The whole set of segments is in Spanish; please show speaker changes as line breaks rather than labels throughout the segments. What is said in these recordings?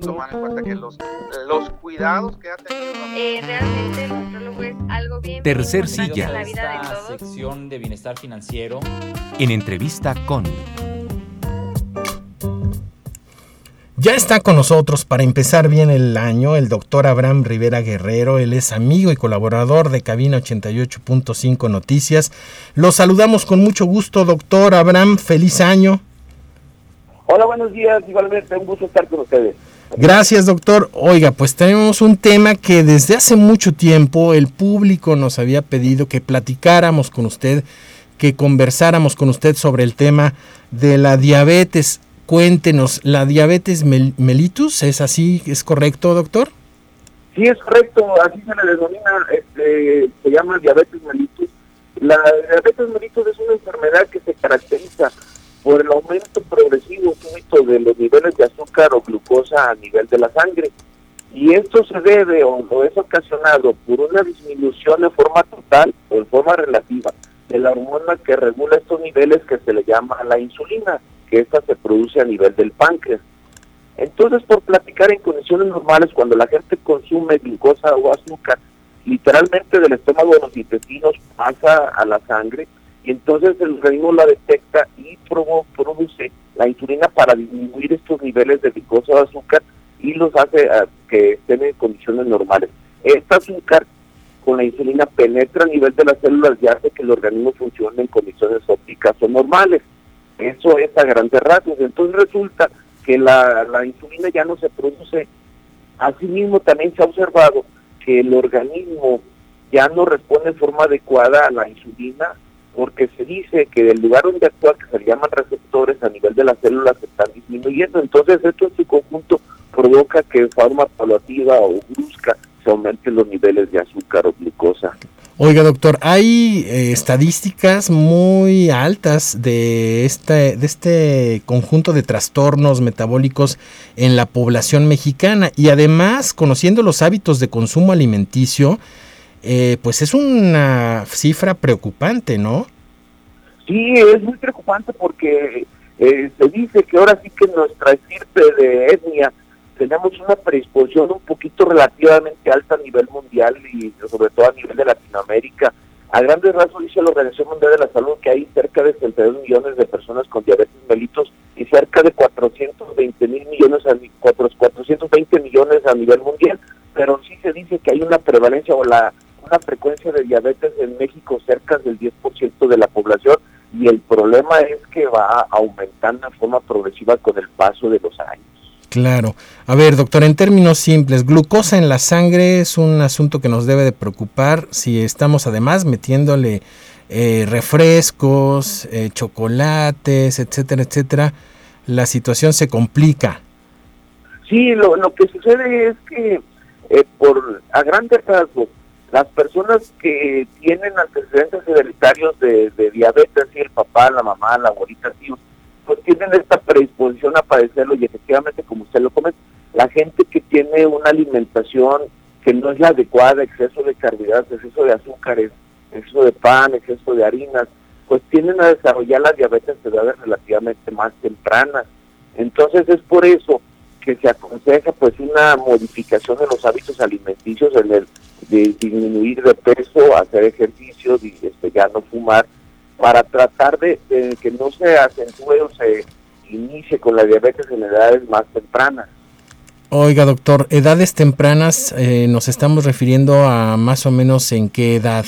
tomar en cuenta que los, los cuidados que ha tenido...
Eh, realmente el nutrólogo es algo bien
Tercer silla.
en la vida de
Esta
todos.
sección de bienestar financiero.
En entrevista con...
Ya está con nosotros para empezar bien el año el doctor Abraham Rivera Guerrero. Él es amigo y colaborador de Cabina 88.5 Noticias. Lo saludamos con mucho gusto, doctor Abraham. Feliz año.
Hola, buenos días. Igualmente, un gusto estar con ustedes.
Gracias, doctor. Oiga, pues tenemos un tema que desde hace mucho tiempo el público nos había pedido que platicáramos con usted, que conversáramos con usted sobre el tema de la diabetes. Cuéntenos, ¿la diabetes mel- mellitus es así? ¿Es correcto, doctor?
Sí, es correcto. Así se le denomina, este, se llama diabetes mellitus. La diabetes mellitus es una enfermedad que se caracteriza por el aumento progresivo súbito de los niveles de azúcar o glucosa a nivel de la sangre. Y esto se debe o, es ocasionado por una disminución en forma total o en forma relativa de la hormona que regula estos niveles que se le llama la insulina, que esta se produce a nivel del páncreas. Entonces, por platicar en condiciones normales, cuando la gente consume glucosa o azúcar, literalmente del estómago de los intestinos pasa a la sangre y entonces el organismo la detecta y provo- produce la insulina para disminuir estos niveles de glucosa o azúcar y los hace ah, que estén en condiciones normales. Este azúcar con la insulina penetra a nivel de las células y hace que el organismo funcione en condiciones ópticas o normales. Eso es a grandes rasgos. Entonces resulta que la, la insulina ya no se produce. Asimismo, también se ha observado que el organismo ya no responde de forma adecuada a la insulina porque se dice que del lugar donde actúa, que se llaman receptores a nivel de las células, se están disminuyendo. Entonces, esto en su conjunto provoca que de forma paulativa o brusca se aumenten los niveles de azúcar o glucosa.
Oiga, doctor, hay eh, estadísticas muy altas de este, de este conjunto de trastornos metabólicos en la población mexicana y además, conociendo los hábitos de consumo alimenticio, eh, pues es una cifra preocupante, ¿no?
Sí, es muy preocupante porque eh, se dice que ahora sí que nuestra estirpe de etnia tenemos una predisposición un poquito relativamente alta a nivel mundial y sobre todo a nivel de Latinoamérica. A grandes rasgos dice la Organización Mundial de la Salud que hay cerca de 62 millones de personas con diabetes mellitus y cerca de 420 mil millones, a, ni- cuatro- 420 millones a nivel mundial, pero sí se dice que hay una prevalencia o la una frecuencia de diabetes en México cerca del 10% de la población y el problema es que va aumentando de forma progresiva con el paso de los años.
Claro. A ver, doctor, en términos simples, glucosa en la sangre es un asunto que nos debe de preocupar si estamos además metiéndole eh, refrescos, eh, chocolates, etcétera, etcétera. La situación se complica.
Sí, lo, lo que sucede es que eh, por a grandes rasgos las personas que tienen antecedentes hereditarios de, de diabetes, y el papá, la mamá, la abuelita, tíos, pues tienen esta predisposición a padecerlo y efectivamente, como usted lo comenta, la gente que tiene una alimentación que no es la adecuada, exceso de carbohidratos, exceso de azúcares, exceso de pan, exceso de harinas, pues tienden a desarrollar la diabetes en edades relativamente más tempranas. Entonces es por eso que se aconseja pues una modificación de los hábitos alimenticios en el de disminuir de peso, hacer ejercicio, y, este, ya no fumar, para tratar de, de que no se acentúe o se inicie con la diabetes en edades más tempranas.
Oiga, doctor, edades tempranas eh, nos estamos refiriendo a más o menos en qué edad.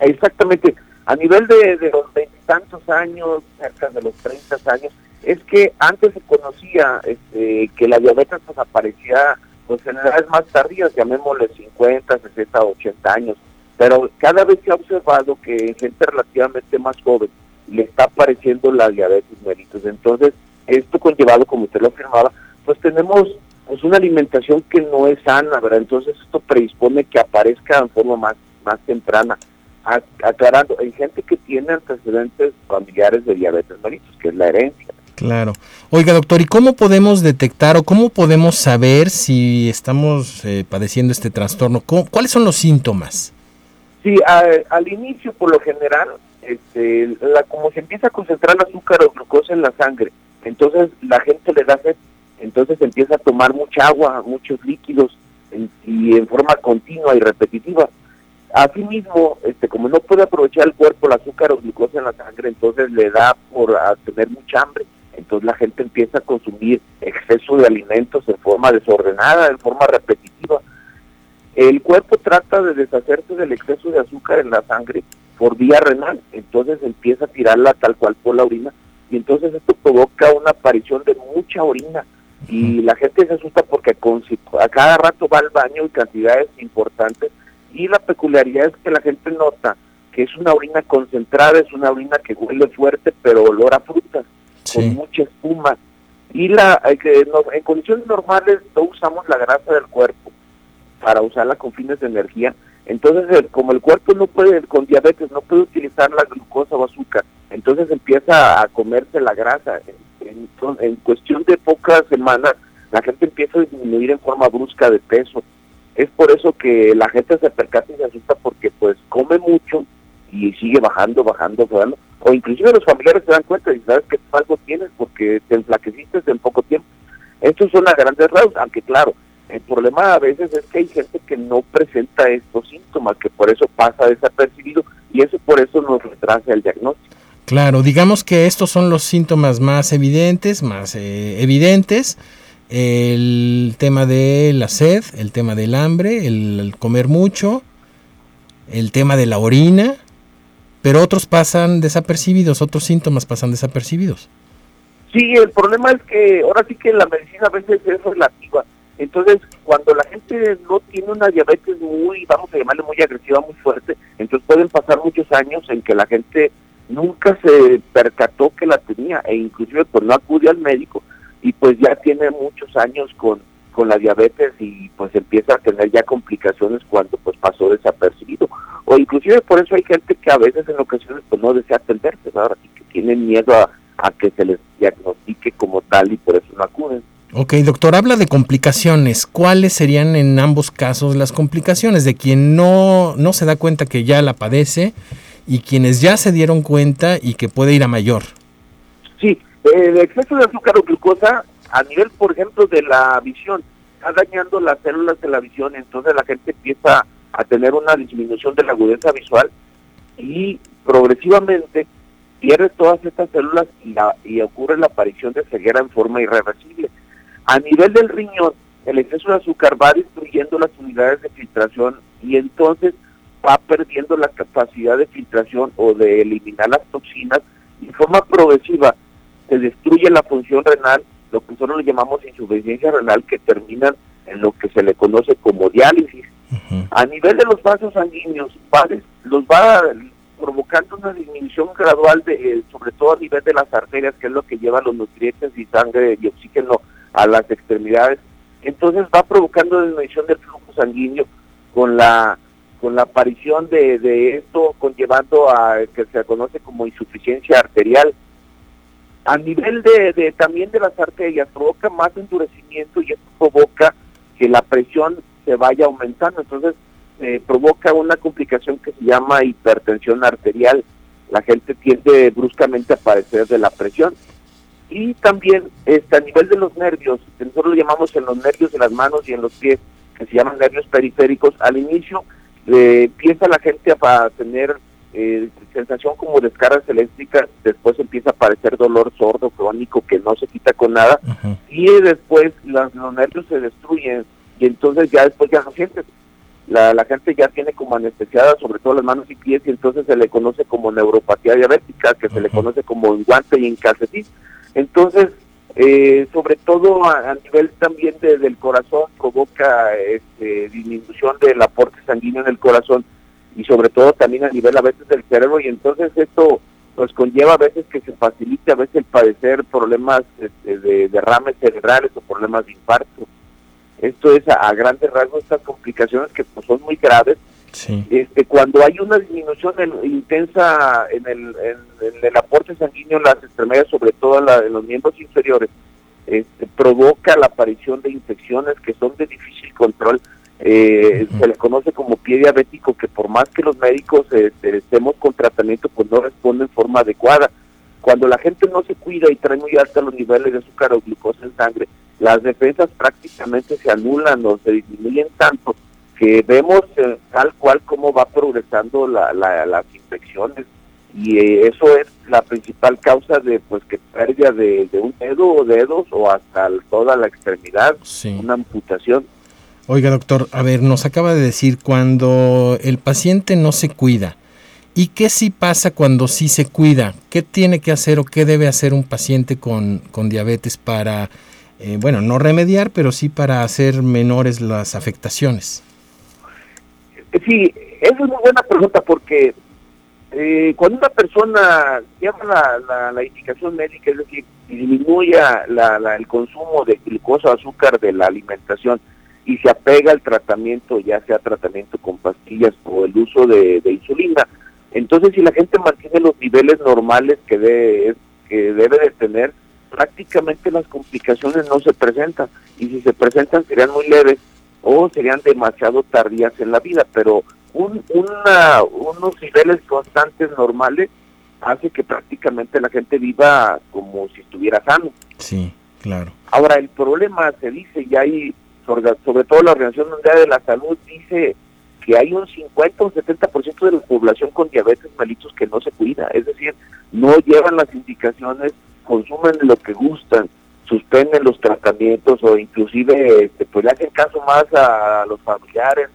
Exactamente, a nivel de, de los veintitantos años, cerca de los 30 años, es que antes se conocía este, que la diabetes pues, aparecía pues, en edades más tardías, llamémosle 50, 60, 80 años, pero cada vez se ha observado que en gente relativamente más joven le está apareciendo la diabetes mellitus. Entonces, esto conllevado, como usted lo afirmaba, pues tenemos pues una alimentación que no es sana, ¿verdad? Entonces esto predispone que aparezca en forma más, más temprana. Aclarando, hay gente que tiene antecedentes familiares de diabetes mellitus, que es la herencia.
Claro. Oiga, doctor, ¿y cómo podemos detectar o cómo podemos saber si estamos eh, padeciendo este trastorno? ¿Cómo- ¿Cuáles son los síntomas?
Sí, a- al inicio, por lo general, este, la, como se empieza a concentrar el azúcar o glucosa en la sangre, entonces la gente le da sed. entonces empieza a tomar mucha agua, muchos líquidos y en forma continua y repetitiva. Asimismo, este, como no puede aprovechar el cuerpo el azúcar o glucosa en la sangre, entonces le da por a tener mucha hambre. Entonces la gente empieza a consumir exceso de alimentos en forma desordenada, en forma repetitiva. El cuerpo trata de deshacerse del exceso de azúcar en la sangre por vía renal, entonces empieza a tirarla tal cual por la orina. Y entonces esto provoca una aparición de mucha orina. Y la gente se asusta porque con, a cada rato va al baño en cantidades importantes. Y la peculiaridad es que la gente nota que es una orina concentrada, es una orina que huele fuerte pero olor a frutas, con mucha espuma. Y la eh, en condiciones normales no usamos la grasa del cuerpo para usarla con fines de energía. Entonces, como el cuerpo no puede, con diabetes, no puede utilizar la glucosa o azúcar, entonces empieza a comerse la grasa. En, en- en cuestión de pocas semanas, la gente empieza a disminuir en forma brusca de peso. Es por eso que la gente se percata y se asusta porque pues come mucho y sigue bajando, bajando, bajando. O inclusive los familiares se dan cuenta y sabes que algo tienes porque te enflaqueciste en poco tiempo. Estos son a grandes rasgos, aunque claro, el problema a veces es que hay gente que no presenta estos síntomas, que por eso pasa desapercibido y eso por eso nos retrasa el diagnóstico.
Claro, digamos que estos son los síntomas más evidentes, más eh, evidentes. El tema de la sed, el tema del hambre, el comer mucho, el tema de la orina, pero otros pasan desapercibidos, otros síntomas pasan desapercibidos.
Sí, el problema es que ahora sí que la medicina a veces es relativa. Entonces, cuando la gente no tiene una diabetes muy, vamos a llamarle muy agresiva, muy fuerte, entonces pueden pasar muchos años en que la gente nunca se percató que la tenía e inclusive pues no acude al médico y pues ya tiene muchos años con, con la diabetes y pues empieza a tener ya complicaciones cuando pues pasó desapercibido. O inclusive por eso hay gente que a veces en ocasiones pues no desea atenderse, ¿verdad? Y que tienen miedo a, a que se les diagnostique como tal y por eso no acuden.
Ok, doctor, habla de complicaciones. ¿Cuáles serían en ambos casos las complicaciones de quien no, no se da cuenta que ya la padece y quienes ya se dieron cuenta y que puede ir a mayor?
Sí, el exceso de azúcar o glucosa a nivel, por ejemplo, de la visión, está dañando las células de la visión, entonces la gente empieza a tener una disminución de la agudeza visual y progresivamente pierde todas estas células y, ocurre la aparición de ceguera en forma irreversible. A nivel del riñón, el exceso de azúcar va destruyendo las unidades de filtración y entonces va perdiendo la capacidad de filtración o de eliminar las toxinas y de forma progresiva se destruye la función renal, lo que nosotros le llamamos insuficiencia renal, que termina en lo que se le conoce como diálisis. A nivel de los vasos sanguíneos, va des- los va provocando una disminución gradual, de, eh, sobre todo a nivel de las arterias, que es lo que lleva los nutrientes y sangre y oxígeno a las extremidades. Entonces va provocando disminución del flujo sanguíneo con la con la aparición de, de esto conllevando a que se conoce como insuficiencia arterial. A nivel de, de también de las arterias provoca más endurecimiento y esto provoca que la presión se vaya aumentando. Entonces eh, provoca una complicación que se llama hipertensión arterial. La gente tiende bruscamente a padecer de la presión. Y también este, a nivel de los nervios, que nosotros lo llamamos en los nervios de las manos y en los pies, que se llaman nervios periféricos, al inicio eh, empieza la gente a, a tener eh, sensación como descargas eléctricas, después empieza a aparecer dolor sordo crónico que no se quita con nada, y después las- los nervios se destruyen y entonces ya después ya sientes. La, la gente ya tiene como anestesiada sobre todo las manos y pies y entonces se le conoce como neuropatía diabética, que se le conoce como en guante y en calcetín. Entonces, eh, sobre todo a, a nivel también de- del corazón, provoca este, disminución del aporte sanguíneo en el corazón y sobre todo también a nivel a veces del cerebro y entonces esto pues conlleva a veces que se facilite a veces el padecer problemas este, de derrames cerebrales o problemas de infarto. Esto es a, a grandes rasgos estas complicaciones que pues, son muy graves
Sí.
este, cuando hay una disminución en- intensa en el, en- en el aporte sanguíneo en las extremidades, sobre todo en, la- en los miembros inferiores, este, provoca la aparición de infecciones que son de difícil control. Eh. Se le conoce como pie diabético, que por más que los médicos este, estemos con tratamiento, pues no responde en forma adecuada. Cuando la gente no se cuida y trae muy altos los niveles de azúcar o glucosa en sangre, las defensas prácticamente se anulan o se disminuyen tanto que vemos eh, tal cual cómo va progresando la, las infecciones y eh, eso es la principal causa de pues que pérdida de, un dedo o dedos o hasta toda la extremidad, una amputación.
Oiga doctor, a ver, nos acaba de decir cuando el paciente no se cuida, ¿y qué sí pasa cuando sí se cuida? ¿Qué tiene que hacer o qué debe hacer un paciente con, con diabetes para, eh, bueno, no remediar, pero sí para hacer menores las afectaciones?
Sí, esa es muy buena pregunta porque eh, cuando una persona lleva la, la, indicación médica, es decir, disminuya la, el consumo de glucosa azúcar de la alimentación y se apega al tratamiento, ya sea tratamiento con pastillas o el uso de, insulina, entonces si la gente mantiene los niveles normales que, de, que debe de tener, prácticamente las complicaciones no se presentan y si se presentan serían muy leves o serían demasiado tardías en la vida, pero un, una, unos niveles constantes normales hace que prácticamente la gente viva como si estuviera sano.
Sí, claro.
Ahora, el problema se dice, y hay, sobre, sobre todo la Organización Mundial de la Salud dice que hay un 50 o 70% de la población con diabetes mellitus que no se cuida, es decir, no llevan las indicaciones, consumen lo que gustan, suspenden los tratamientos o inclusive este, pues le hacen caso más a los familiares,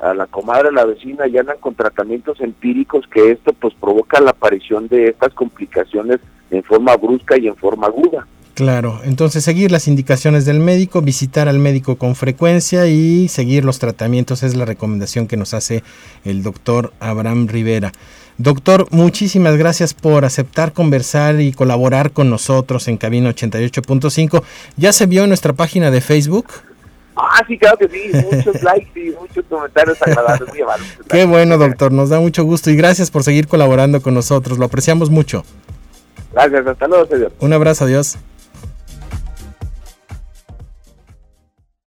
a la, comadre, a la vecina y andan con tratamientos empíricos que esto pues provoca la aparición de estas complicaciones en forma brusca y en forma aguda.
Claro, entonces seguir las indicaciones del médico, visitar al médico con frecuencia y seguir los tratamientos es la recomendación que nos hace el doctor Abraham Rivera. Doctor, muchísimas gracias por aceptar conversar y colaborar con nosotros en Cabina 88.5. ¿Ya se vio en nuestra página de Facebook?
Ah, sí, claro que sí. Muchos likes y muchos comentarios agradables.
Qué bueno, doctor. Nos da mucho gusto y gracias por seguir colaborando con nosotros. Lo apreciamos mucho.
Gracias. Hasta luego, señor.
Un abrazo. Adiós.